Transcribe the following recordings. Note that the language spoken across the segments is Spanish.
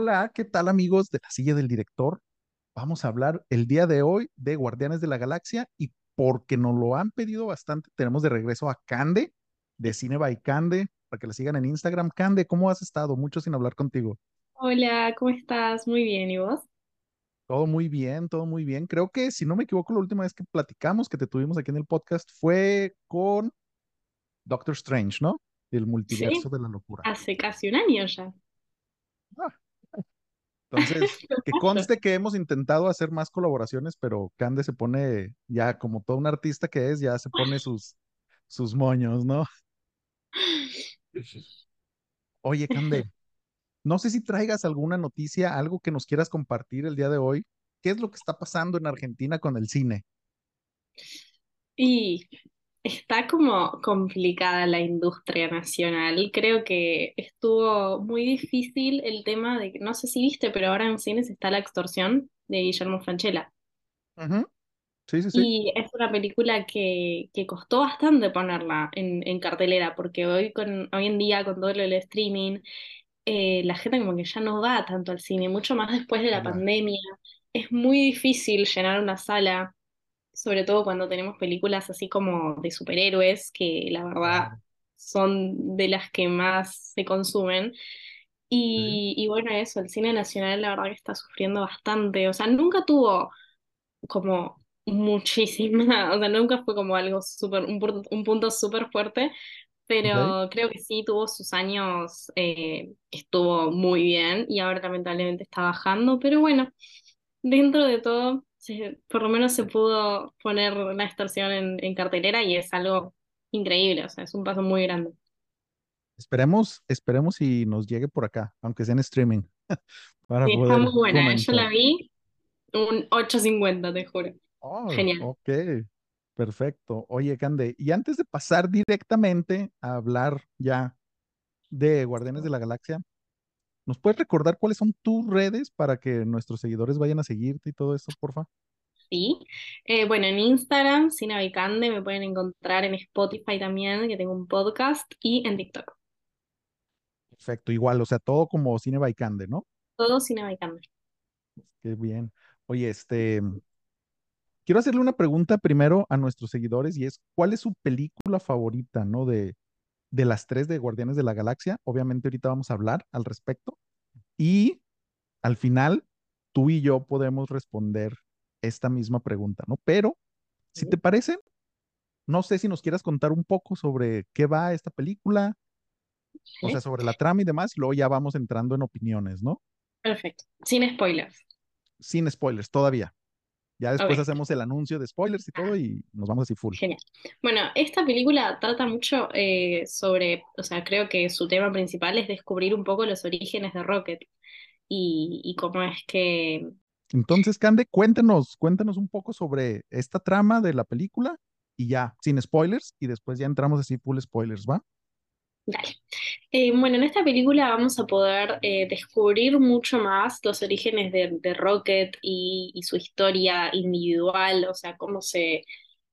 Hola, ¿qué tal amigos de la silla del director? Vamos a hablar el día de hoy de Guardianes de la Galaxia y porque nos lo han pedido bastante, tenemos de regreso a Cande de Cine by Cande para que la sigan en Instagram. Cande, ¿cómo has estado? Mucho sin hablar contigo. Hola, ¿cómo estás? Muy bien, ¿y vos? Todo muy bien, todo muy bien. Creo que, si no me equivoco, la última vez que platicamos, que te tuvimos aquí en el podcast, fue con Doctor Strange, ¿no? El multiverso Sí, de la locura. hace casi un año ya. Ah, Entonces, que conste que hemos intentado hacer más colaboraciones, pero Cande se pone ya como todo un artista que es, ya se pone sus, sus moños, ¿no? Oye, Cande, no sé si traigas alguna noticia, algo que nos quieras compartir el día de hoy. ¿Qué es lo que está pasando en Argentina con el cine? Y está como complicada la industria nacional. Creo que estuvo muy difícil el tema de, que- no sé si viste, pero ahora en cines está La extorsión de Guillermo Francella. Ujú, Sí, sí, sí. Y es una película que, que costó bastante ponerla en, en cartelera, porque hoy, con, hoy en día con todo lo del streaming eh, la gente como que ya no va tanto al cine, mucho más después de la pandemia. Es muy difícil llenar una sala, sobre todo cuando tenemos películas así como de superhéroes, que la verdad son de las que más se consumen. Sí, Y, y bueno, eso, el cine nacional la verdad que está sufriendo bastante. O sea, nunca tuvo como muchísima, o sea, nunca fue como algo súper, un, punto- un punto súper fuerte, pero creo que sí tuvo sus años, eh, estuvo muy bien y ahora lamentablemente está bajando, pero bueno, dentro de todo, se- por lo menos se pudo poner la extorsión en, en cartelera y es algo increíble, o sea, es un paso muy grande. Esperemos, esperemos y nos llegue por acá, aunque sea en streaming, para Sí, está muy poder buena, ¿eh? Yo la vi un ocho cincuenta te juro. Oh, Genial. ok, perfecto. Oye, Cande, y antes de pasar directamente a hablar ya de Guardianes de la Galaxia, ¿nos puedes recordar cuáles son tus redes para que nuestros seguidores vayan a seguirte y todo eso, porfa? Sí. Eh, bueno, en Instagram, Sina Vicande, me pueden encontrar en Spotify también, que tengo un podcast, y en TikTok. Perfecto, igual, o sea, todo como Cine by Cande, ¿no? Todo Sina Vicande. Qué bien. Oye, este, quiero hacerle una pregunta primero a nuestros seguidores y es, ¿cuál es su película favorita, ¿no? De, de las tres de Guardianes de la Galaxia. Obviamente ahorita vamos a hablar al respecto. Y al final, tú y yo podemos responder esta misma pregunta, ¿no? Pero, si te parece, no sé si nos quieras contar un poco sobre qué va esta película, o sea, sobre la trama y demás, y luego ya vamos entrando en opiniones, ¿no? Perfecto. Sin spoilers. Sin spoilers todavía. Ya después hacemos el anuncio de spoilers y todo y nos vamos así full. Genial. Bueno, esta película trata mucho eh, sobre, o sea, creo que su tema principal es descubrir un poco los orígenes de Rocket y, y cómo es que Entonces, Cande, cuéntanos, cuéntanos un poco sobre esta trama de la película y ya, sin spoilers, y después ya entramos así full spoilers, ¿va? Dale. Eh, bueno, en esta película vamos a poder eh, descubrir mucho más los orígenes de, Rocket y, su historia individual, o sea, cómo se,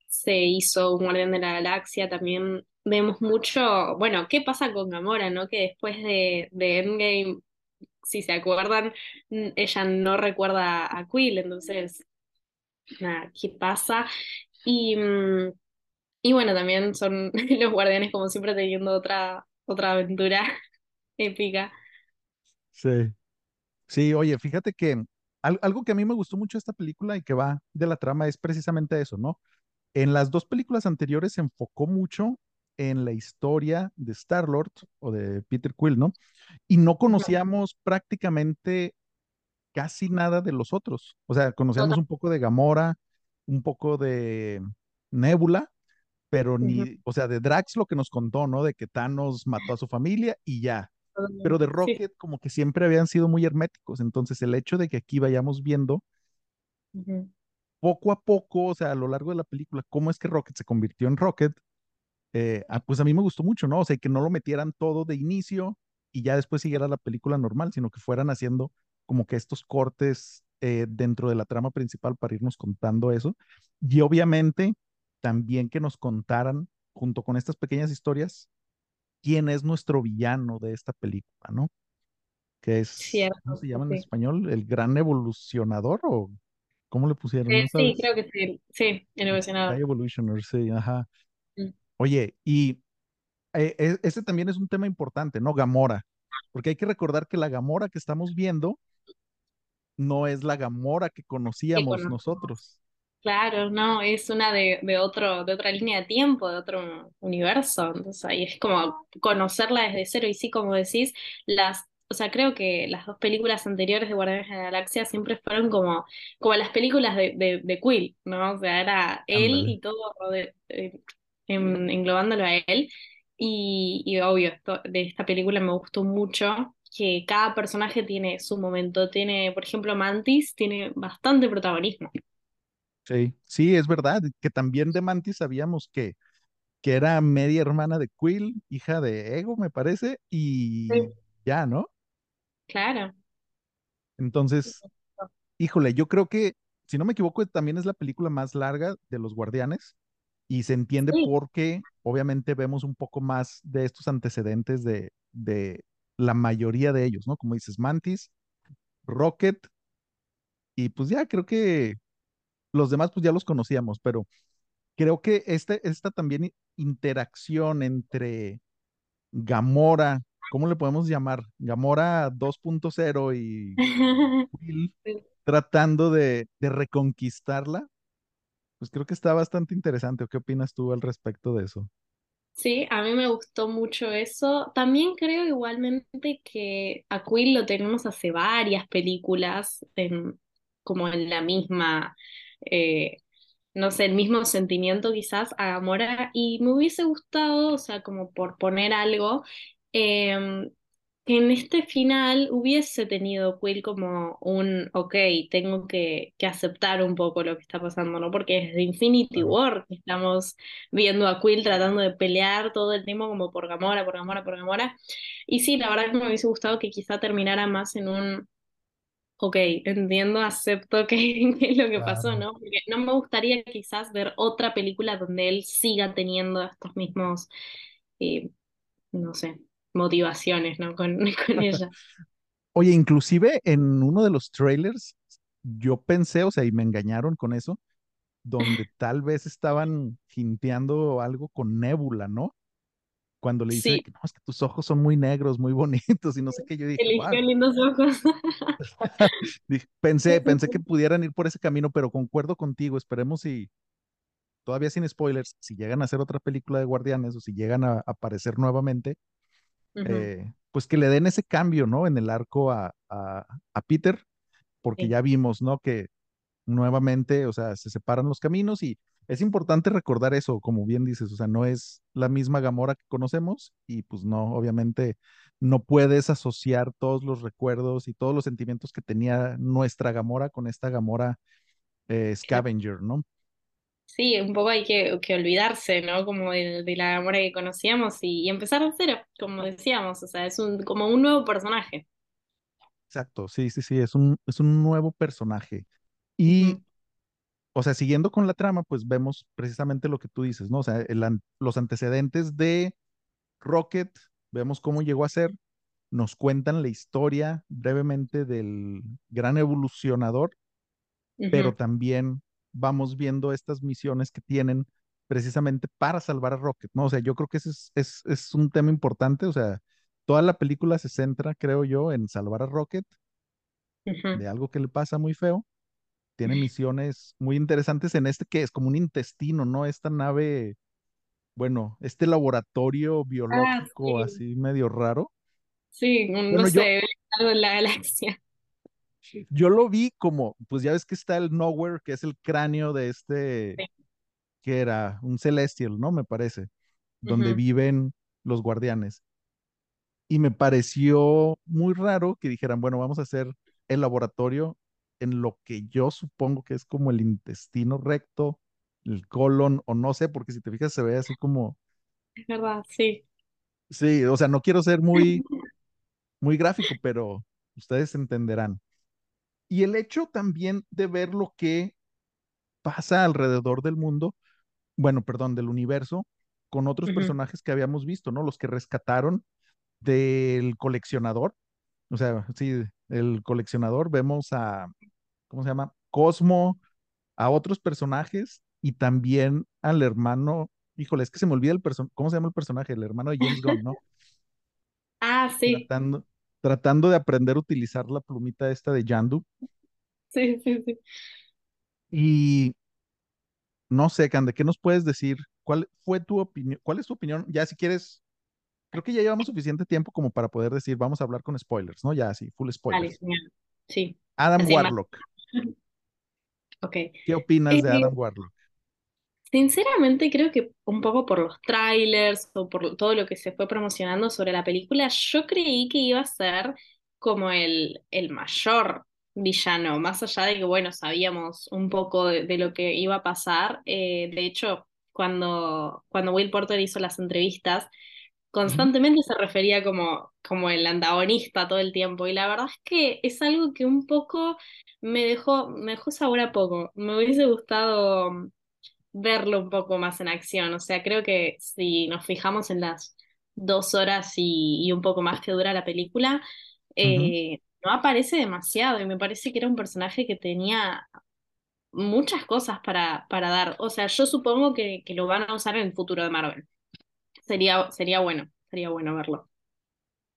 se hizo un Guardián de la Galaxia. También vemos mucho, bueno, qué pasa con Gamora, ¿no? Que después de, Endgame, si se acuerdan, ella no recuerda a Quill, entonces, nada, ¿qué pasa? Y, mm, y bueno, también son los guardianes como siempre teniendo otra, otra aventura épica. Sí. Sí, oye, fíjate que al- algo que a mí me gustó mucho de esta película y que va de la trama es precisamente eso, ¿no? En las dos películas anteriores se enfocó mucho en la historia de Star-Lord o de Peter Quill, ¿no? Y no conocíamos prácticamente casi nada de los otros. O sea, conocíamos un poco de Gamora, un poco de Nebula, pero ni, o sea, de Drax lo que nos contó, ¿no? De que Thanos mató a su familia y ya. Pero de. Sí. Rocket como que siempre habían sido muy herméticos. Entonces el hecho de que aquí vayamos viendo poco a poco, o sea, a lo largo de la película, cómo es que Rocket se convirtió en Rocket, eh, ah, pues a mí me gustó mucho, ¿no? O sea, que no lo metieran todo de inicio y ya después siguiera la película normal, sino que fueran haciendo como que estos cortes eh, dentro de la trama principal para irnos contando eso. Y obviamente también que nos contaran, junto con estas pequeñas historias, quién es nuestro villano de esta película, ¿no? que es, ¿cómo Cierto, se llama en español? ¿El gran evolucionador o cómo le pusieron? Eh, ¿No sí, creo que sí. Sí, el evolucionador. Evolutioner, sí, ajá. Mm. Oye, y eh, e- ese también es un tema importante, ¿no? Gamora, porque hay que recordar que la Gamora que estamos viendo no es la Gamora que conocíamos nosotros. Claro, no, es una de, de otro, de otra línea de tiempo, de otro universo. Entonces ahí es como conocerla desde cero. Y sí, como decís, las, o sea, creo que las dos películas anteriores de Guardianes de la Galaxia siempre fueron como, como las películas de, de, de Quill, ¿no? O sea, era él y todo eh, en- englobándolo a él. Y, y obvio, esto, de esta película me gustó mucho que cada personaje tiene su momento. Tiene, por ejemplo, Mantis tiene bastante protagonismo. Sí, sí, es verdad, que también de Mantis sabíamos que, que era media hermana de Quill, hija de Ego, me parece, y Sí. ya, ¿no? Claro. Entonces, híjole, yo creo que, si no me equivoco, también es la película más larga de los Guardianes y se entiende Sí. porque obviamente vemos un poco más de estos antecedentes de, de la mayoría de ellos, ¿no? Como dices, Mantis, Rocket, y pues ya creo que los demás pues ya los conocíamos, pero creo que este, esta también interacción entre Gamora, ¿cómo le podemos llamar? Gamora 2.0 y Quill tratando de, de reconquistarla, pues creo que está bastante interesante. ¿O qué opinas tú al respecto de eso? Sí, a mí me gustó mucho eso. También creo igualmente que a Quill lo tenemos hace varias películas, en- como en la misma, eh, no sé, el mismo sentimiento quizás a Gamora. Y me hubiese gustado, o sea, como por poner algo, em, que en este final hubiese tenido Quill como un, ok, tengo que, que aceptar un poco lo que está pasando, ¿no? Porque desde Infinity Claro. War que estamos viendo a Quill tratando de pelear todo el tiempo como por Gamora, por Gamora, por Gamora. Y sí, la verdad que me hubiese gustado que quizá terminara más en un, ok, entiendo, acepto que, que es lo que pasó. ¿no? Porque no me gustaría quizás ver otra película donde él siga teniendo estos mismos, eh, no sé, motivaciones, ¿no? Con, con ella. Oye, inclusive en uno de los trailers, yo pensé, o sea, y me engañaron con eso, donde tal vez estaban hinteando algo con Nebula, ¿no? Cuando le dice Sí, que no, es que tus ojos son muy negros, muy bonitos y no sé qué, yo dije, wow, eligió lindos ojos. Pensé, pensé que pudieran ir por ese camino, pero concuerdo contigo, esperemos si, todavía sin spoilers, si llegan a hacer otra película de Guardianes o si llegan a, a aparecer nuevamente, eh, pues que le den ese cambio, ¿no? En el arco a, a, a Peter, porque sí, ya vimos, ¿no? Que nuevamente, o sea, se separan los caminos y es importante recordar eso, como bien dices, o sea, no es la misma Gamora que conocemos y pues no, obviamente no puedes asociar todos los recuerdos y todos los sentimientos que tenía nuestra Gamora con esta Gamora eh. Scavenger, ¿no? Sí, un poco hay que, que olvidarse, ¿no? Como de, de la Gamora que conocíamos y, y empezar de cero, como decíamos, o sea, es un, como un nuevo personaje. Exacto, sí, sí, sí, es un, es un nuevo personaje. Y, Ujú, o sea, siguiendo con la trama, pues vemos precisamente lo que tú dices, ¿no? O sea, el los antecedentes de Rocket, vemos cómo llegó a ser, nos cuentan la historia brevemente del gran evolucionador, pero también vamos viendo estas misiones que tienen precisamente para salvar a Rocket, ¿no? O sea, yo creo que ese es, es, es un tema importante, o sea, toda la película se centra, creo yo, en salvar a Rocket de algo que le pasa muy feo. Tiene misiones muy interesantes en este que es como un intestino, ¿no? Esta nave, bueno, este laboratorio Ah, biológico sí, así medio raro. sí, no Bueno, yo, sé, algo en la galaxia. Yo lo vi como, pues ya ves que está el Nowhere, que es el cráneo de este, Sí, que era un Celestial, ¿no? Me parece, donde viven los guardianes. Y me pareció muy raro que dijeran, bueno, vamos a hacer el laboratorio en lo que yo supongo que es como el intestino recto, el colon, o no sé, porque si te fijas se ve así como, Es verdad, sí. sí, o sea, no quiero ser muy, muy gráfico, pero ustedes entenderán. Y el hecho también de ver lo que pasa alrededor del mundo bueno, perdón, del universo con otros personajes que habíamos visto, ¿no? Los que rescataron del coleccionador, O sea, sí, el coleccionador, vemos a, ¿cómo se llama? Cosmo, a otros personajes y también al hermano, híjole, es que se me olvida el personaje, ¿cómo se llama el personaje? El hermano de James Gunn, ¿no? Ah, sí, Tratando, tratando de aprender a utilizar la plumita esta de Yandu. sí, sí, sí. Y no sé, Cande, ¿qué nos puedes decir? ¿Cuál fue tu opinión? ¿Cuál es tu opinión? Ya si quieres, creo que ya llevamos suficiente tiempo como para poder decir, vamos a hablar con spoilers, ¿no? Ya así, full spoilers. Sí, Adam así más. Warlock, Ok. ¿qué opinas de Eh, Adam Warlock? Sinceramente creo que un poco por los trailers o por todo lo que se fue promocionando sobre la película, yo creí que iba a ser como el, el mayor villano, más allá de que, bueno, sabíamos un poco de, de lo que iba a pasar. Eh, de hecho, cuando, cuando Will Porter hizo las entrevistas. Constantemente se refería como, como el antagonista todo el tiempo. Y la verdad es que es algo que un poco me dejó, me dejó sabor a poco. Me hubiese gustado verlo un poco más en acción. O sea, creo que si nos fijamos en las dos horas y, y un poco más que dura la película, eh, no aparece demasiado y me parece que era un personaje que tenía muchas cosas para, para dar. O sea, yo supongo que, que lo van a usar en el futuro de Marvel. Sería, sería bueno, sería bueno verlo.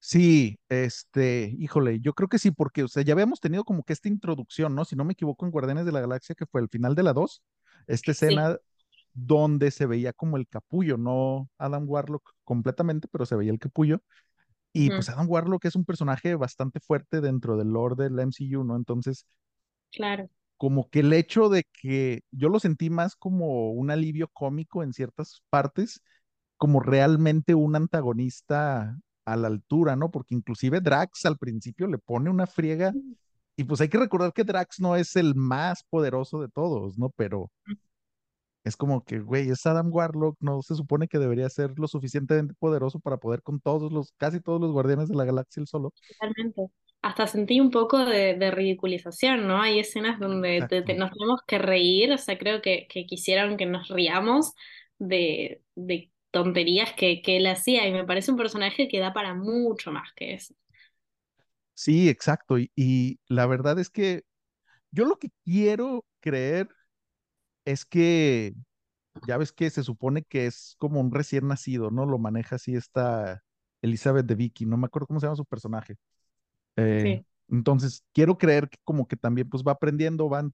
Sí, este, híjole, yo creo que sí, porque, o sea, ya habíamos tenido como que esta introducción, ¿no? Si no me equivoco, en Guardianes de la Galaxia, que fue el final de la 2, esta Sí. escena donde se veía como el capullo, no Adam Warlock completamente, pero se veía el capullo. Y pues Adam Warlock es un personaje bastante fuerte dentro del lore del MCU, ¿no? Entonces, claro. como que el hecho de que yo lo sentí más como un alivio cómico en ciertas partes, como realmente un antagonista a la altura, ¿no? Porque inclusive Drax al principio le pone una friega y pues hay que recordar que Drax no es el más poderoso de todos, ¿no? Pero es como que, güey, es Adam Warlock, no se supone que debería ser lo suficientemente poderoso para poder con todos los, casi todos los guardianes de la galaxia él solo. Totalmente. Hasta sentí un poco de, de ridiculización, ¿no? Hay escenas donde te- te- nos tenemos que reír, o sea, creo que, que quisieron que nos riamos de, de tonterías que, que él hacía, y me parece un personaje que da para mucho más que eso. Sí, exacto. Y, y la verdad es que yo lo que quiero creer es que, ya ves que se supone que es como un recién nacido, ¿no? Lo maneja así esta Elizabeth de Vicky, no me acuerdo cómo se llama su personaje. Eh, Sí, entonces, quiero creer que como que también pues va aprendiendo, van,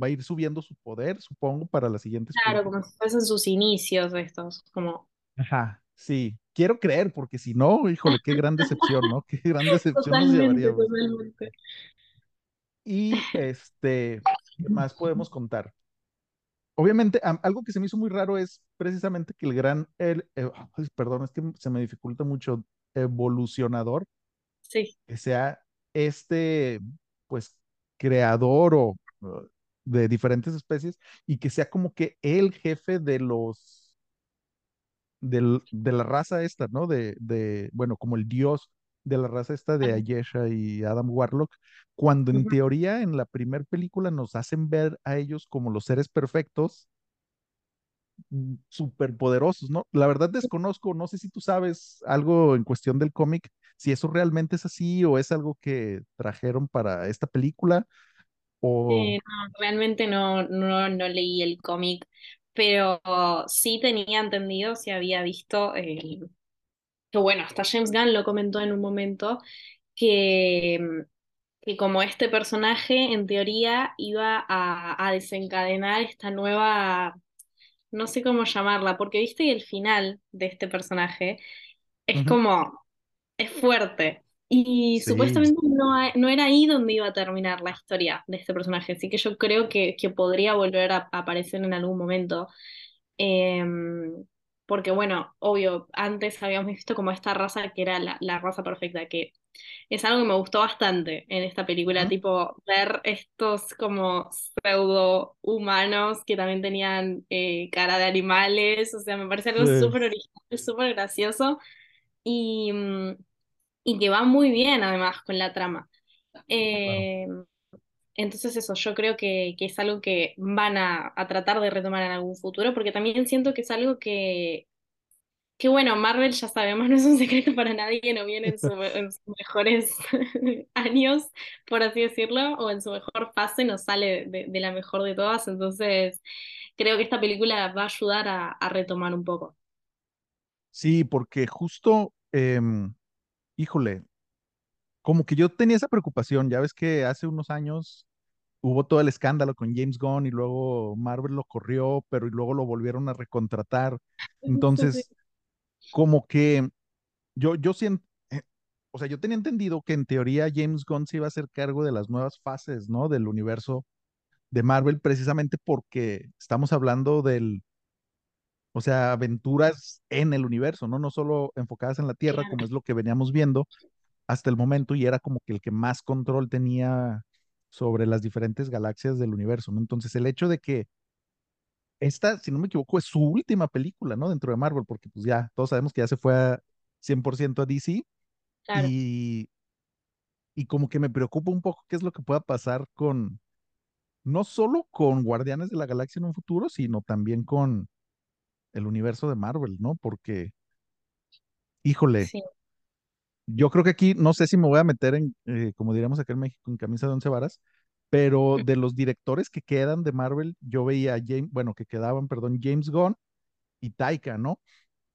va a ir subiendo su poder, supongo, para las siguientes claro, películas. como si fuesen sus inicios estos, como... Ajá, sí, quiero creer, porque si no, híjole, qué gran decepción, ¿no? Qué gran decepción nos Totalmente, llevaríamos. totalmente. Y este, ¿qué más podemos contar? Obviamente, am- algo que se me hizo muy raro es precisamente que el gran, el, eh, perdón, es que se me dificulta mucho, evolucionador, Sí, que sea este, pues, creador o de diferentes especies y que sea como que el jefe de los, del- de la raza esta, ¿no? De, de, bueno, como el dios de la raza esta de. Ayesha y Adam Warlock, cuando en teoría en la primera película nos hacen ver a ellos como los seres perfectos mm, superpoderosos, ¿no? La verdad desconozco, no sé si tú sabes algo en cuestión del cómic, si eso realmente es así o es algo que trajeron para esta película o... Eh, no, realmente no, no, no leí el cómic, pero sí tenía entendido, si había visto, eh, que bueno, hasta James Gunn lo comentó en un momento, que, que como este personaje en teoría iba a, a desencadenar esta nueva, no sé cómo llamarla, porque viste que el final de este personaje es como es fuerte. Y Sí, supuestamente no, no era ahí donde iba a terminar la historia de este personaje, así que yo creo que, que podría volver a, a aparecer en algún momento. Eh, porque bueno, obvio, antes habíamos visto como esta raza que era la, la raza perfecta, que es algo que me gustó bastante en esta película, ujú, tipo ver estos como pseudo humanos que también tenían eh, cara de animales, o sea, me parece algo sí, súper original, súper gracioso. Y, mm, y que va muy bien además con la trama. claro. Eh, entonces eso, yo creo que, que es algo que van a, a tratar de retomar en algún futuro, porque también siento que es algo que, que bueno, Marvel ya sabemos, no es un secreto para nadie, no viene en, su- en sus mejores años, por así decirlo, o en su mejor fase, no sale de, de la mejor de todas, entonces creo que esta película va a ayudar a, a retomar un poco. Sí, porque justo, em, híjole, como que yo tenía esa preocupación, ya ves que hace unos años hubo todo el escándalo con James Gunn y luego Marvel lo corrió, pero y luego lo volvieron a recontratar. Entonces, como que yo, yo siento, o sea, yo tenía entendido que en teoría James Gunn se iba a hacer cargo de las nuevas fases, ¿no? Del universo de Marvel, precisamente porque estamos hablando del, o sea, aventuras en el universo, ¿no? No solo enfocadas en la Tierra, como es lo que veníamos viendo hasta el momento, y era como que el que más control tenía sobre las diferentes galaxias del universo, ¿no? Entonces, el hecho de que esta, si no me equivoco, es su última película, ¿no? Dentro de Marvel, porque pues ya todos sabemos que ya se fue a 100% a DC claro, y, y como que me preocupa un poco qué es lo que pueda pasar con, no solo con Guardianes de la Galaxia en un futuro, sino también con el universo de Marvel, ¿no? Porque, híjole, sí. yo creo que aquí, no sé si me voy a meter en, eh, como diríamos acá en México, en camisa de once varas, pero de los directores que quedan de Marvel, yo veía a James, bueno, que quedaban, perdón, James Gunn y Taika, ¿no?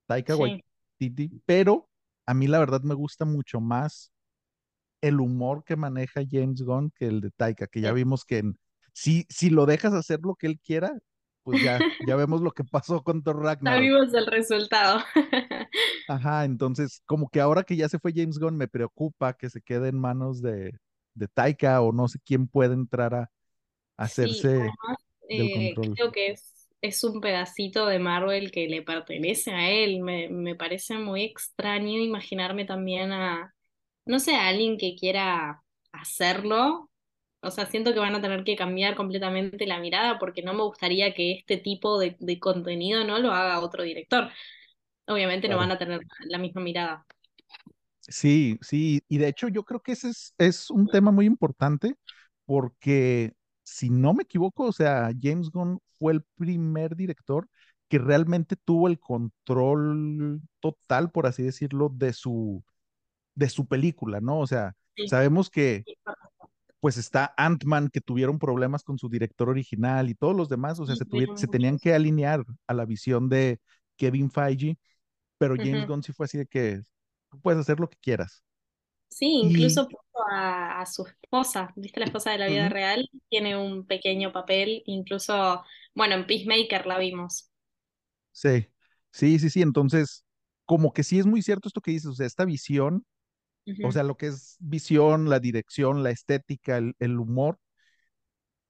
Taika Sí, Waititi, pero a mí la verdad me gusta mucho más el humor que maneja James Gunn que el de Taika, que ya vimos que en- si, si lo dejas hacer lo que él quiera, pues ya, ya vemos lo que pasó con Thor Ragnarok. Sabemos el resultado. Ajá, entonces como que ahora que ya se fue James Gunn, me preocupa que se quede en manos de, de Taika o no sé quién puede entrar a, a Sí, hacerse además eh, creo que es, es un pedacito de Marvel que le pertenece a él. Me, me parece muy extraño imaginarme también a, no sé, a alguien que quiera hacerlo. O sea, siento que van a tener que cambiar completamente la mirada porque no me gustaría que este tipo de, de contenido no lo haga otro director. Obviamente no van a tener la misma mirada. Sí, sí, y de hecho yo creo que ese es, es un tema muy importante porque si no me equivoco, o sea, James Gunn fue el primer director que realmente tuvo el control total, por así decirlo, de su, de su película, ¿no? O sea, Sí, sabemos que pues está Ant-Man que tuvieron problemas con su director original y todos los demás, o sea, sí, se, tuvi- tuvieron se tenían que alinear a la visión de Kevin Feige, pero James Ujú. Gunn sí fue así de que tú puedes hacer lo que quieras. Sí, Y incluso puso a, a su esposa, ¿viste? La esposa de la vida real tiene un pequeño papel, incluso, bueno, en Peacemaker la vimos. Sí, sí, sí, sí. Entonces, como que sí es muy cierto esto que dices, o sea, esta visión, o sea, lo que es visión, la dirección, la estética, el, el humor,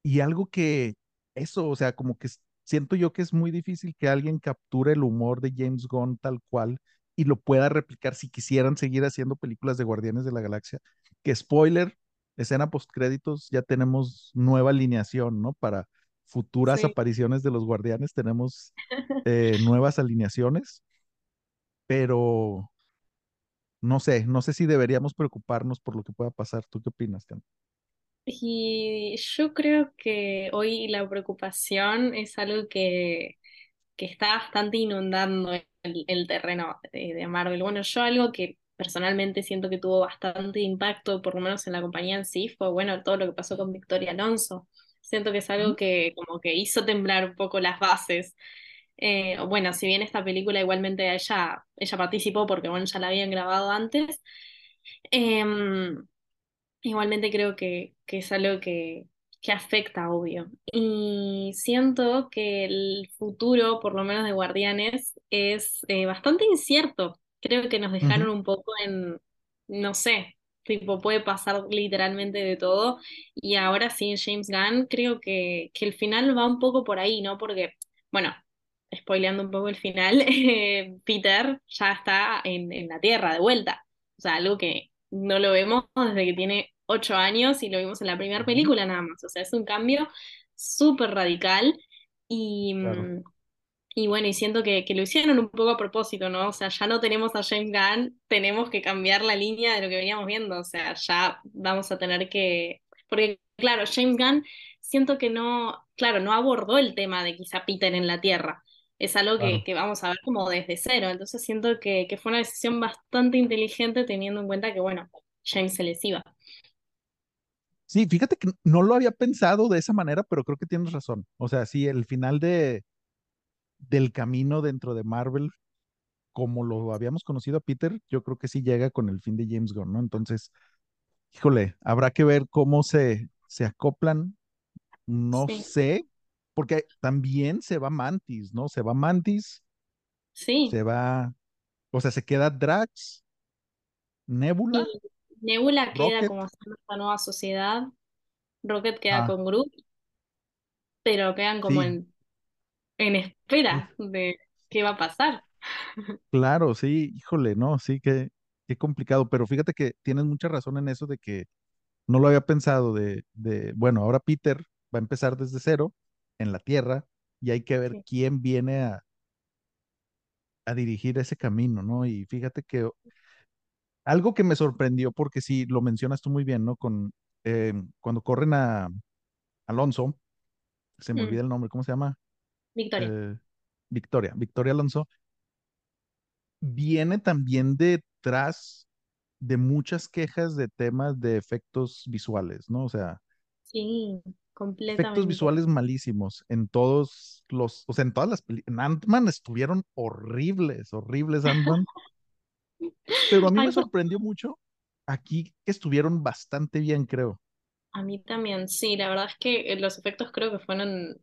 y algo que eso, o sea, como que siento yo que es muy difícil que alguien capture el humor de James Gunn tal cual y lo pueda replicar si quisieran seguir haciendo películas de Guardianes de la Galaxia. Que spoiler, escena postcréditos, ya tenemos nueva alineación, ¿no? Para futuras Sí. apariciones de los Guardianes tenemos eh, nuevas alineaciones pero no sé, no sé si deberíamos preocuparnos por lo que pueda pasar. ¿Tú qué opinas, Cam? Y yo creo que hoy la preocupación es algo que, que está bastante inundando el, el terreno de, de Marvel. Bueno, yo algo que personalmente siento que tuvo bastante impacto, por lo menos en la compañía en sí, fue bueno todo lo que pasó con Victoria Alonso. Siento que es algo que como que hizo temblar un poco las bases. Eh, bueno, si bien esta película igualmente ella, ella participó porque bueno, ya la habían grabado antes, em, Igualmente creo que, que es algo que, que afecta, obvio. Y siento que el futuro, por lo menos de Guardianes, es eh, bastante incierto. Creo que nos dejaron un poco en, no sé, tipo, puede pasar literalmente de todo. Y ahora sí, en James Gunn, creo que, que el final va un poco por ahí, ¿no? Porque, bueno, spoileando un poco el final, eh, Peter ya está en, en la Tierra de vuelta. O sea, algo que no lo vemos desde que tiene ocho años y lo vimos en la primera película nada más. O sea, es un cambio súper radical y, Claro, y bueno, y siento que, que lo hicieron un poco a propósito, ¿no? O sea, ya no tenemos a James Gunn, tenemos que cambiar la línea de lo que veníamos viendo. O sea, ya vamos a tener que... Porque, claro, James Gunn siento que no, claro, no abordó el tema de quizá Peter en la Tierra. Es algo que, Claro. que vamos a ver como desde cero. Entonces siento que, que fue una decisión bastante inteligente teniendo en cuenta que, bueno, James se les iba. Sí, fíjate que no lo había pensado de esa manera, pero creo que tienes razón. O sea, sí, el final de, del camino dentro de Marvel, como lo habíamos conocido a Peter, yo creo que sí llega con el fin de James Gunn, ¿no? Entonces, híjole, habrá que ver cómo se, se acoplan. No Sí, sé, porque también se va Mantis, ¿no? Se va Mantis, sí. se va, o sea, se queda Drax, Nebula, Y Nebula queda Rocket. como esta nueva sociedad, Rocket queda Ah, con Groot, pero quedan como sí, en, en espera de qué va a pasar. claro, sí, híjole, no, sí, qué, qué complicado, pero fíjate que tienes mucha razón en eso de que no lo había pensado de, de, bueno, ahora Peter va a empezar desde cero en la Tierra y hay que ver Sí, quién viene a, a dirigir ese camino, ¿no? Y fíjate que algo que me sorprendió, porque sí, lo mencionas tú muy bien, ¿no? Con, eh, cuando corren a Alonso, se me Mm, olvida el nombre, ¿cómo se llama? Victoria. Eh, Victoria, Victoria Alonso, viene también detrás de muchas quejas de temas de efectos visuales, ¿no? O sea, Sí, efectos visuales malísimos en todos los, o sea, en todas las películas. En Ant-Man estuvieron horribles, horribles Ant-Man, pero a mí Ay, me pues, sorprendió mucho aquí que estuvieron bastante bien, creo. a mí también, sí, la verdad es que eh, los efectos creo que fueron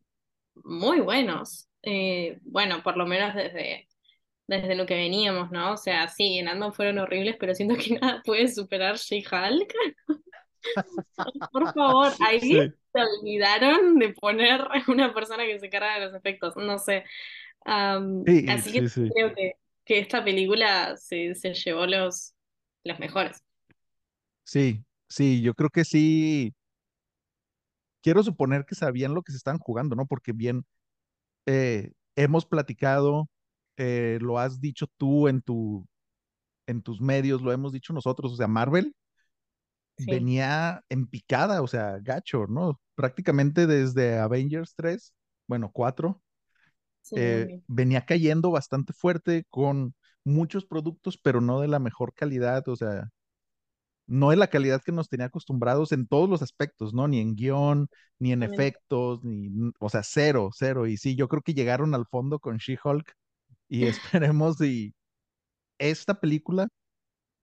muy buenos. Eh, bueno, por lo menos desde, desde lo que veníamos, ¿no? O sea, sí, en Ant-Man fueron horribles, pero siento que nada puede superar She-Hulk. Por favor, ahí Sí, se olvidaron de poner una persona que se carga de los efectos, no sé. Sí, así que sí, creo que, que esta película se, se llevó los, los mejores. sí, sí, yo creo que sí. Quiero suponer que sabían lo que se están jugando, ¿no? Porque bien, eh, hemos platicado, eh, lo has dicho tú en tu, en tus medios, lo hemos dicho nosotros, o sea, Marvel Sí, venía en picada, o sea, gacho, ¿no? Prácticamente desde Avengers 3, bueno, 4, sí, eh, venía cayendo bastante fuerte con muchos productos, pero no de la mejor calidad, o sea, no de la calidad que nos tenía acostumbrados en todos los aspectos, ¿no? Ni en guion, ni en efectos, ni, o sea, cero, cero. Y sí, yo creo que llegaron al fondo con She-Hulk y esperemos y esta película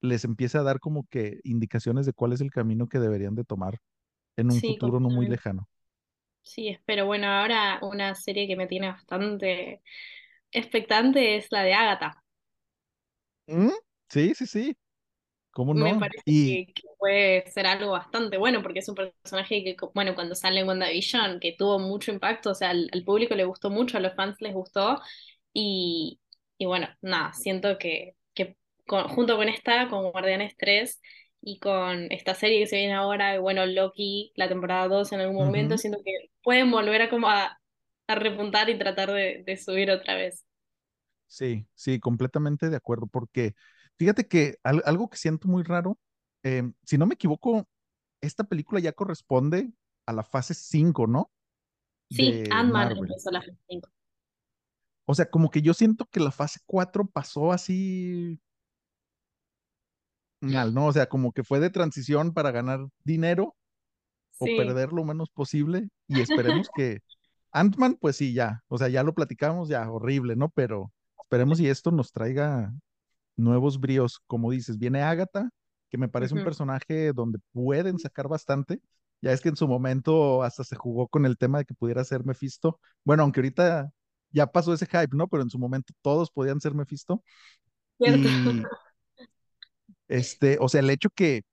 les empiece a dar como que indicaciones de cuál es el camino que deberían de tomar en un Sí, futuro no muy lejano. Sí, espero. Bueno, ahora una serie que me tiene bastante expectante es la de Agatha. Mm, Sí, sí, sí, ¿cómo Me no? parece Y, que, que puede ser algo bastante bueno porque es un personaje que, bueno, cuando sale en WandaVision, que tuvo mucho impacto, o sea, al, al público le gustó mucho, a los fans les gustó y, y bueno, nada, siento que con- junto con esta, con Guardianes 3 y con esta serie que se viene ahora, y bueno, Loki, la temporada 2 en algún momento, siento que pueden volver a como a, a repuntar y tratar de, de subir otra vez. sí, sí, completamente de acuerdo, porque fíjate que al- algo que siento muy raro, em, si no me equivoco, esta película ya corresponde a la fase 5, ¿no? Sí, Ant-Man Marvel. empezó la fase 5. O sea, como que yo siento que la fase 4 pasó así mal, ¿no? O sea, como que fue de transición para ganar dinero o perder lo menos posible y esperemos que Ant-Man, pues sí, ya, o sea, ya lo platicamos, ya, horrible, ¿no? Pero esperemos y esto nos traiga nuevos bríos. Como dices, viene Agatha, que me parece un personaje donde pueden sacar bastante. Ya es que en su momento hasta se jugó con el tema de que pudiera ser Mephisto. Bueno, aunque ahorita ya pasó ese hype, ¿no? Pero en su momento todos podían ser Mephisto. Y este, o sea, el hecho que,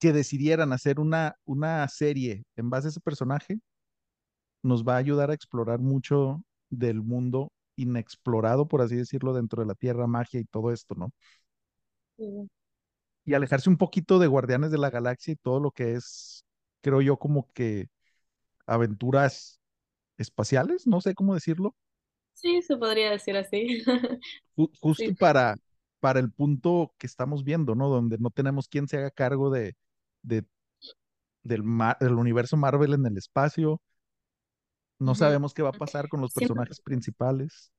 que decidieran hacer una, una serie en base a ese personaje nos va a ayudar a explorar mucho del mundo inexplorado, por así decirlo, dentro de la Tierra, magia y todo esto, ¿no? Sí, y alejarse un poquito de Guardianes de la Galaxia y todo lo que es, creo yo, como que aventuras espaciales, no sé cómo decirlo, Sí, se podría decir así. ju- justo Sí, para, para el punto que estamos viendo, ¿no? Donde no tenemos quien se haga cargo de, de- del, universo Marvel en el espacio. No sabemos qué va a pasar con los Siento personajes principales.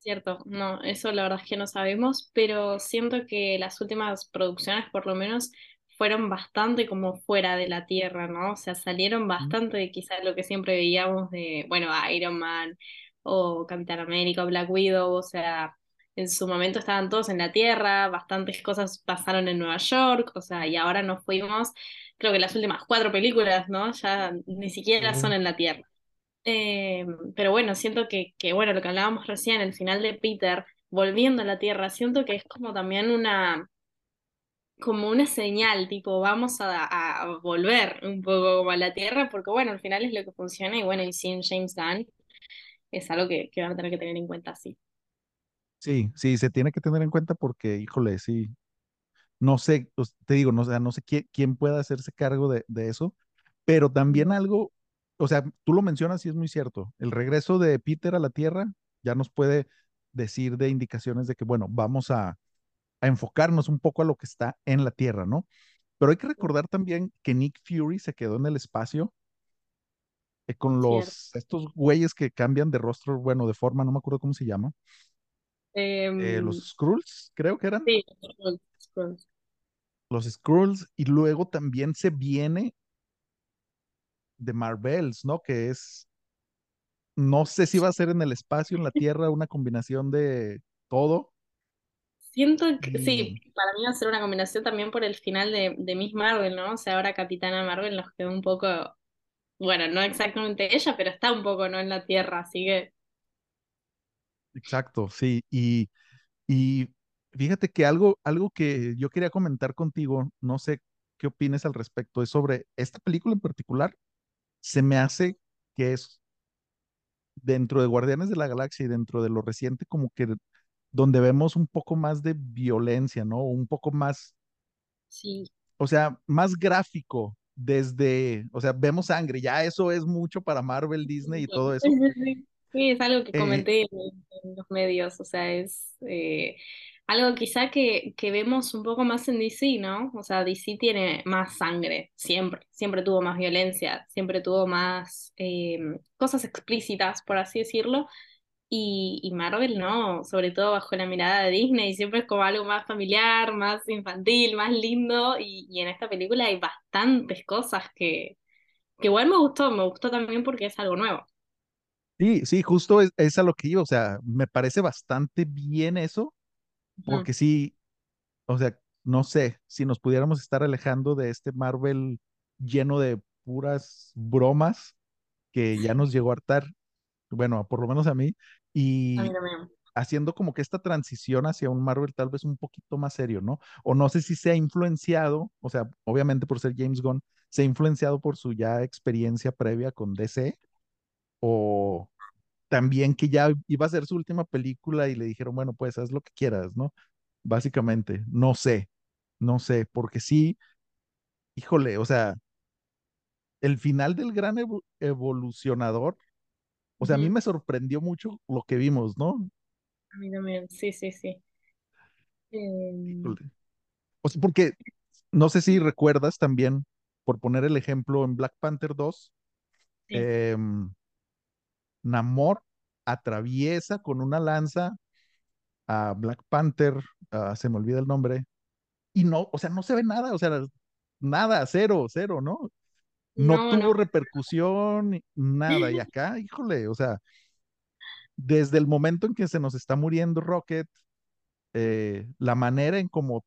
Cierto, no, eso la verdad es que no sabemos, pero siento que las últimas producciones por lo menos fueron bastante como fuera de la Tierra, ¿no? O sea, salieron bastante de quizás lo que siempre veíamos de, bueno, Iron Man o Capitán América o Black Widow, o sea, en su momento estaban todos en la Tierra, bastantes cosas pasaron en Nueva York, o sea, y ahora nos fuimos, creo que las últimas cuatro películas, ¿no? Ya ni siquiera son en la Tierra. Eh, pero bueno, siento que, que, bueno, lo que hablábamos recién, el final de Peter, volviendo a la Tierra, siento que es como también una, como una señal, tipo, vamos a, a volver un poco como a la Tierra, porque bueno, al final es lo que funciona y bueno, y sin James Gunn es algo que, que van a tener que tener en cuenta, sí. Sí, sí, se tiene que tener en cuenta porque, híjole, sí, no sé, pues, te digo, no, o sea, no sé quién, quién pueda hacerse cargo de, de eso, pero también algo, o sea, tú lo mencionas y es muy cierto, el regreso de Peter a la Tierra ya nos puede decir de indicaciones de que, bueno, vamos a, a enfocarnos un poco a lo que está en la Tierra, ¿no? Pero hay que recordar también que Nick Fury se quedó en el espacio eh, con Cierto. los, estos güeyes que cambian de rostro, bueno, de forma, no me acuerdo cómo se llama, eh, los Em, Skrulls, creo que eran, sí, Skrulls, Skrulls. los Skrulls, y luego también se viene de Marvels, ¿no? Que es, no sé si va a ser en el espacio, en la Tierra, una combinación de todo. Siento que sí, para mí va a ser una combinación también por el final de, de Miss Marvel, ¿no? O sea, ahora Capitana Marvel nos quedó un poco Bueno, no exactamente ella, pero está un poco, ¿no? En la Tierra, así que exacto, sí. Y, y fíjate que algo, algo que yo quería comentar contigo, no sé qué opines al respecto, es sobre esta película en particular. Se me hace que es dentro de Guardianes de la Galaxia y dentro de lo reciente, como que donde vemos un poco más de violencia, ¿no? Un poco más sí. o sea, más gráfico desde, o sea, vemos sangre, ya eso es mucho para Marvel, Disney y todo eso. sí, es algo que Eh, comenté en, en los medios, o sea, es eh, algo quizá que, que vemos un poco más en DC, ¿no? O sea, DC tiene más sangre, siempre, siempre tuvo más violencia, siempre tuvo más eh, cosas explícitas, por así decirlo, Y, y Marvel no, sobre todo bajo la mirada de Disney, siempre es como algo más familiar, más infantil, más lindo, y, y en esta película hay bastantes cosas que, que igual me gustó, me gustó también porque es algo nuevo. Sí, sí, justo es, es a lo que iba, o sea, me parece bastante bien eso, porque sí, o sea, no sé, si nos pudiéramos estar alejando de este Marvel lleno de puras bromas que ya nos llegó a hartar, bueno, por lo menos a mí, y haciendo como que esta transición hacia un Marvel tal vez un poquito más serio, ¿no? O no sé si se ha influenciado, o sea, obviamente por ser James Gunn, se ha influenciado por su ya experiencia previa con DC, o también que ya iba a ser su última película y le dijeron, bueno, pues haz lo que quieras, ¿no? Básicamente, no sé, no sé, porque sí, híjole, o sea, el final del gran evo- evolucionador, o sea, a mí me sorprendió mucho lo que vimos, ¿no? A mí también, sí, sí, sí. Eh, Híjole. O sea, porque no sé si recuerdas también, por poner el ejemplo, en Black Panther 2, sí. em, Namor atraviesa con una lanza a Black Panther, ah, se me olvida el nombre, y no, o sea, no se ve nada, o sea, nada, cero, cero, ¿no? No No, no. tuvo repercusión, nada. Y acá, híjole, o sea, desde el momento en que se nos está muriendo Rocket, eh, la manera en cómo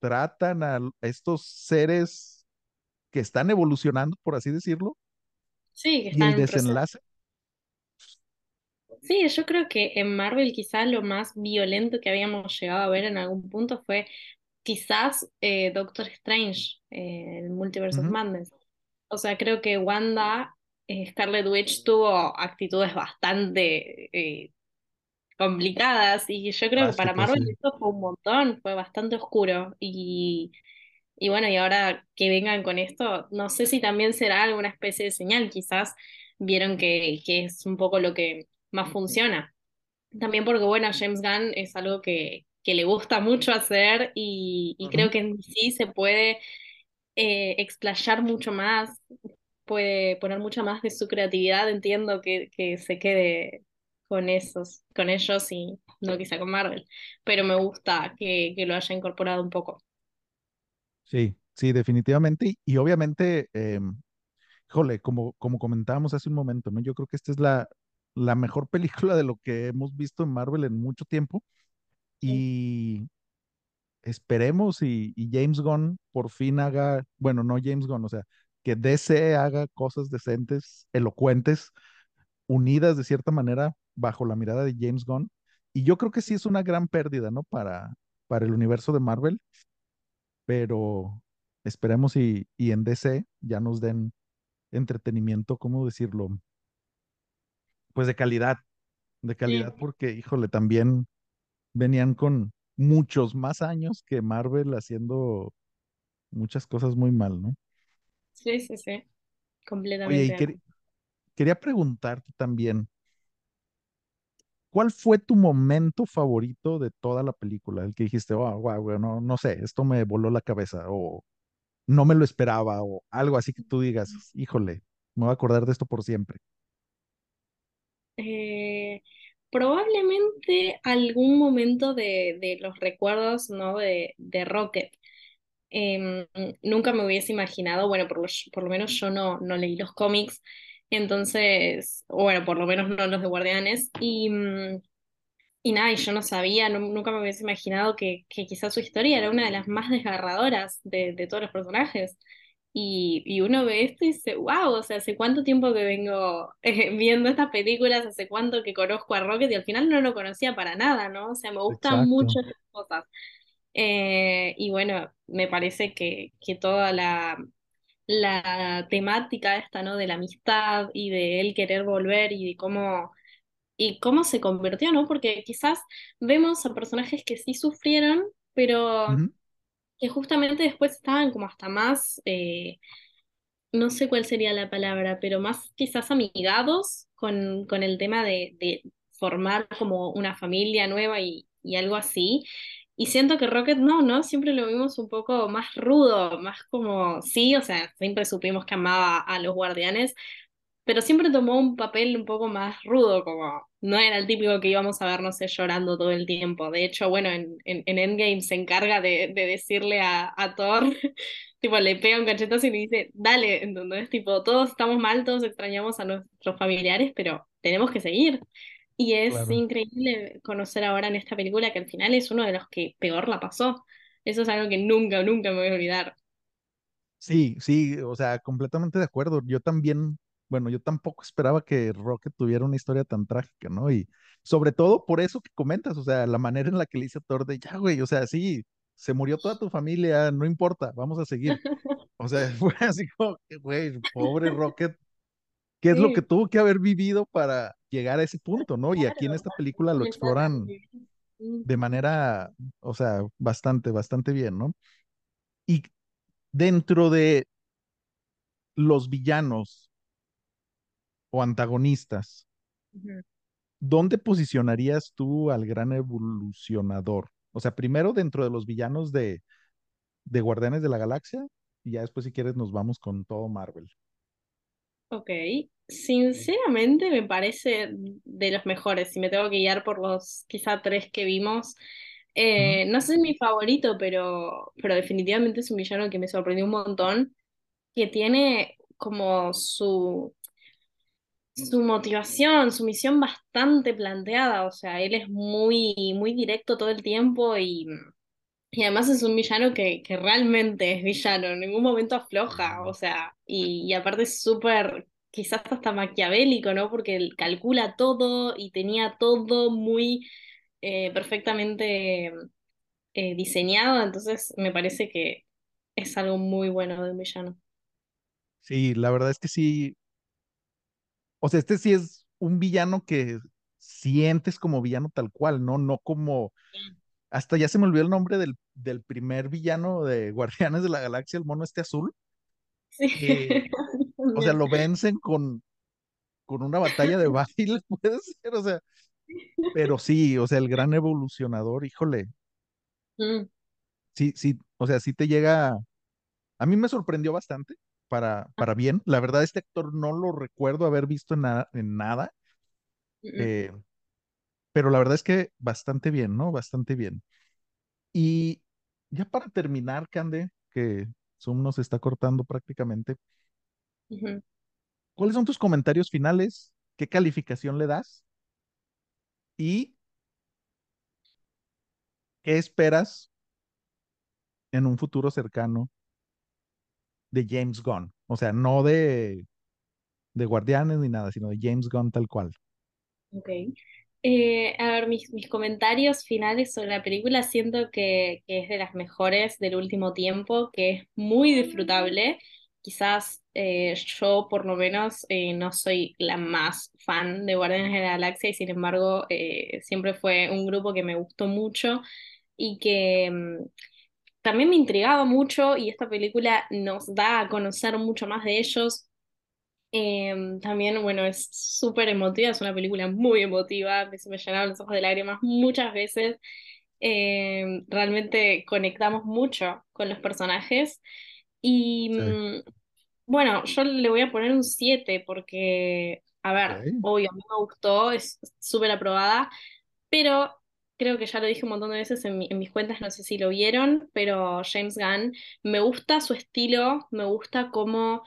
tratan a estos seres que están evolucionando, por así decirlo, Sí, que y el desenlace. Sí, yo creo que en Marvel quizás lo más violento que habíamos llegado a ver en algún punto fue quizás eh, Doctor Strange, eh, el Multiverse of Madness. O sea, creo que Wanda, eh, Scarlet Witch tuvo actitudes bastante eh, complicadas y yo creo que para Marvel sí. esto fue un montón, fue bastante oscuro y, y bueno, y ahora que vengan con esto, no sé si también será alguna especie de señal, quizás vieron que, que es un poco lo que más funciona. También porque, bueno, James Gunn es algo que, que le gusta mucho hacer y, y creo que en sí se puede eh, explayar mucho más puede poner mucha más de su creatividad, entiendo que, que se quede con esos, con ellos y no quizá con Marvel, pero me gusta que, que lo haya incorporado un poco. Sí, sí, definitivamente. Y, obviamente, em, híjole, como, como comentábamos hace un momento, ¿no? Yo creo que esta es la, la mejor película de lo que hemos visto en Marvel en mucho tiempo. Y esperemos y, y James Gunn por fin haga, bueno, no James Gunn, o sea, que DC haga cosas decentes, elocuentes, unidas de cierta manera bajo la mirada de James Gunn. Y yo creo que sí es una gran pérdida, ¿no? Para, para el universo de Marvel, pero esperemos y, y en DC ya nos den entretenimiento, ¿cómo decirlo? Pues de calidad, de sí, calidad porque, híjole, también venían con muchos más años que Marvel haciendo muchas cosas muy mal, ¿no? sí, sí, sí, Oye, completamente. y quer- acuerdo. quería preguntarte también, ¿cuál fue tu momento favorito de toda la película? El que dijiste, oh, wow, no, no sé, esto me voló la cabeza, o no me lo esperaba, o algo así que tú digas, híjole, me voy a acordar de esto por siempre. Eh, probablemente algún momento de, de los recuerdos, ¿no? de, de Rocket. Em, nunca me hubiese imaginado, bueno, por lo, por lo menos yo no, no leí los cómics, entonces, bueno, por lo menos no los de Guardianes, y, mm, y nada, y yo no sabía, nu- nunca me hubiese imaginado que, que quizás su historia era una de las más desgarradoras de, de todos los personajes. Y, y uno ve esto y dice, wow, o sea, hace cuánto tiempo que vengo eh, viendo estas películas, hace cuánto que conozco a Rocket y al final no lo conocía para nada, ¿no? O sea, me gustan Exacto. mucho estas cosas. Eh, y bueno, me parece que, que toda la, la temática esta, ¿no? De la amistad y de él querer volver y de cómo, y cómo se convirtió, ¿no? Porque quizás vemos a personajes que sí sufrieron, pero que justamente después estaban como hasta más, eh, no sé cuál sería la palabra, pero más quizás amigados con, con el tema de, de formar como una familia nueva y, y algo así. Y siento que Rocket no, ¿no? Siempre lo vimos un poco más rudo, más como, sí, o sea, siempre supimos que amaba a los guardianes, pero siempre tomó un papel un poco más rudo, como no era el típico que íbamos a ver, no sé, llorando todo el tiempo. De hecho, bueno, en, en, en Endgame se encarga de, de decirle a, a Thor, tipo, le pega un cachetazo y le dice, dale, entonces, tipo, todos estamos mal, todos extrañamos a nuestros familiares, pero tenemos que seguir. Y es claro. increíble conocer ahora en esta película que al final es uno de los que peor la pasó. Eso es algo que nunca, nunca me voy a olvidar. Sí, sí, o sea, completamente de acuerdo. Yo también, bueno, yo tampoco esperaba que Rocket tuviera una historia tan trágica, ¿no? Y sobre todo por eso que comentas, o sea, la manera en la que le dice a Thor de, ya, güey, o sea, sí, se murió toda tu familia, no importa, vamos a seguir. O sea, fue así como güey, pobre Rocket, ¿qué es lo que tuvo que haber vivido para llegar a ese punto, ¿no? Y aquí en esta película lo exploran de manera, o sea, bastante, bastante bien, ¿no? Y dentro de los villanos o antagonistas. ¿dónde posicionarías tú al gran evolucionador? O sea, primero dentro de los villanos de, de Guardianes de la Galaxia y ya después si quieres nos vamos con todo Marvel. Ok, sinceramente me parece de los mejores, si me tengo que guiar por los quizá tres que vimos. Eh, no sé si es mi favorito, pero, pero definitivamente es un villano que me sorprendió un montón, que tiene como su, su motivación, su misión bastante planteada, o sea, él es muy, muy directo todo el tiempo y y además es un villano que, que realmente es villano, en ningún momento afloja, o sea, y, y aparte es súper, quizás hasta maquiavélico, ¿no? Porque él calcula todo y tenía todo muy eh, perfectamente eh, diseñado, entonces me parece que es algo muy bueno de un villano. Sí, la verdad es que sí, o sea, este sí es un villano que sientes como villano tal cual, ¿no? No como, hasta ya se me olvidó el nombre del, del primer villano de Guardianes de la Galaxia, el mono este azul, Sí, que, o sea, lo vencen con, con una batalla de baile, puede ser, o sea, pero sí, o sea, el gran evolucionador, híjole, Mm, sí, sí, o sea, sí te llega, a mí me sorprendió bastante, para, para bien. La verdad, este actor no lo recuerdo haber visto en, na- en nada, eh, pero la verdad es que bastante bien, ¿no? Bastante bien. Y ya para terminar, Cande, que Zoom nos está cortando prácticamente, ¿cuáles son tus comentarios finales? ¿Qué calificación le das? ¿Y qué esperas en un futuro cercano de James Gunn? O sea, no de, de Guardianes ni nada, sino de James Gunn tal cual. ok. Eh, a ver, mis, mis comentarios finales sobre la película siento que, que es de las mejores del último tiempo, que es muy disfrutable. Quizás eh, yo por lo menos eh, no soy la más fan de Guardianes de la Galaxia y sin embargo eh, siempre fue un grupo que me gustó mucho y que mm, también me intrigaba mucho y esta película nos da a conocer mucho más de ellos. Eh, también, bueno, es súper emotiva, es una película muy emotiva, me- se me llenaron los ojos de lágrimas muchas veces. Eh, realmente conectamos mucho con los personajes y Sí. mm, bueno, yo le voy a poner un 7 porque, a ver, obvio, a mí me gustó, es súper aprobada, pero creo que ya lo dije un montón de veces en, mi- en mis cuentas, no sé si lo vieron, pero James Gunn, me gusta su estilo, me gusta cómo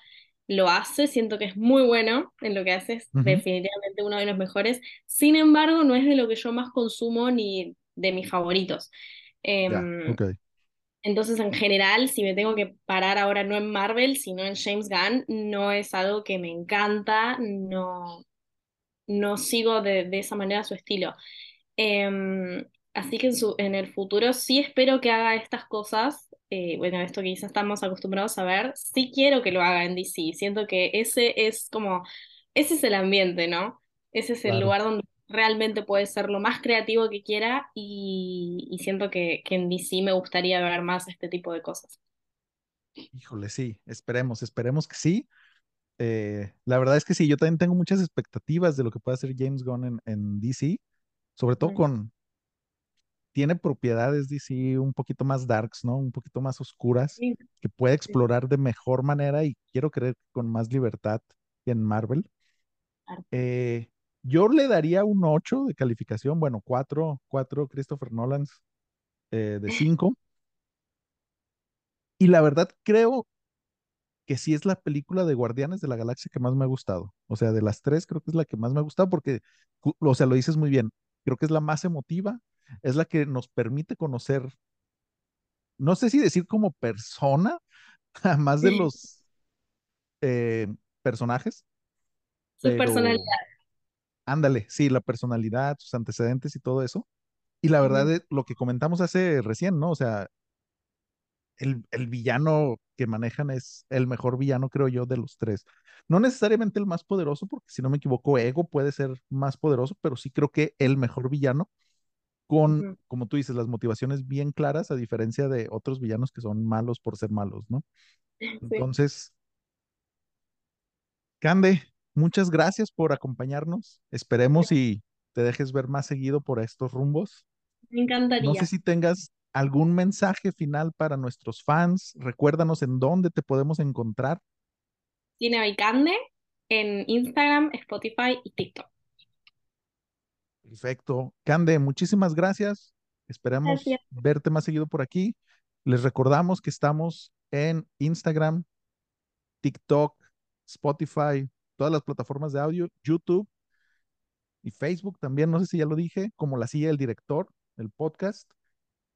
lo hace, siento que es muy bueno en lo que hace, es Ujú. definitivamente uno de los mejores, sin embargo, no es de lo que yo más consumo ni de mis favoritos. Ya, Em, ok. entonces, en general, si me tengo que parar ahora no en Marvel, sino en James Gunn, no es algo que me encanta, no, no sigo de, de esa manera su estilo. Em, así que en, su, en el futuro sí espero que haga estas cosas. eh, bueno, esto que quizás estamos acostumbrados a ver, sí quiero que lo haga en DC. Siento que ese es como, ese es el ambiente, ¿no? Ese es el Claro. lugar donde realmente puede ser lo más creativo que quiera y, y siento que, que en DC me gustaría ver más este tipo de cosas. Híjole, sí, esperemos, esperemos que sí. Eh, la verdad es que sí, yo también tengo muchas expectativas de lo que puede hacer James Gunn en, en DC, sobre todo con, tiene propiedades DC un poquito más darks, ¿no? Un poquito más oscuras, Sí, que puede explorar de mejor manera y quiero creer que con más libertad que en Marvel. Eh, yo le daría un 8 de calificación, bueno, 4 4 Christopher Nolans eh, de 5. Y la verdad creo que sí es la película de Guardianes de la Galaxia que más me ha gustado. O sea, de las tres creo que es la que más me ha gustado porque, o sea, lo dices muy bien. Creo que es la más emotiva, es la que nos permite conocer, no sé si decir como persona, a más de los eh, personajes, Su pero personalidad. ándale, sí, la personalidad, sus antecedentes y todo eso. Y la verdad es lo que comentamos hace recién, ¿no? O sea, el, el villano que manejan es el mejor villano, creo yo, de los tres. No necesariamente el más poderoso, porque si no me equivoco, Ego puede ser más poderoso, pero sí creo que el mejor villano con, como tú dices, las motivaciones bien claras, a diferencia de otros villanos que son malos por ser malos, ¿no? Sí, Entonces, Cande, muchas gracias por acompañarnos. Esperemos y te dejes ver más seguido por estos rumbos. me No sé encantaría. si tengas algún mensaje final para nuestros fans. Recuérdanos en dónde te podemos encontrar. Tiene Baicande en Instagram, Spotify y TikTok. Perfecto. Cande, muchísimas gracias. Esperamos Gracias. verte más seguido por aquí. Les recordamos que estamos en Instagram, TikTok, Spotify, todas las plataformas de audio, YouTube y Facebook también. No sé si ya lo dije, como la silla del director, el podcast.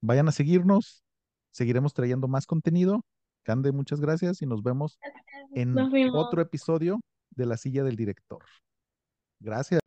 Vayan a seguirnos. Seguiremos trayendo más contenido. Cande, muchas gracias y nos vemos en Nos otro episodio de La Silla del Director. Gracias.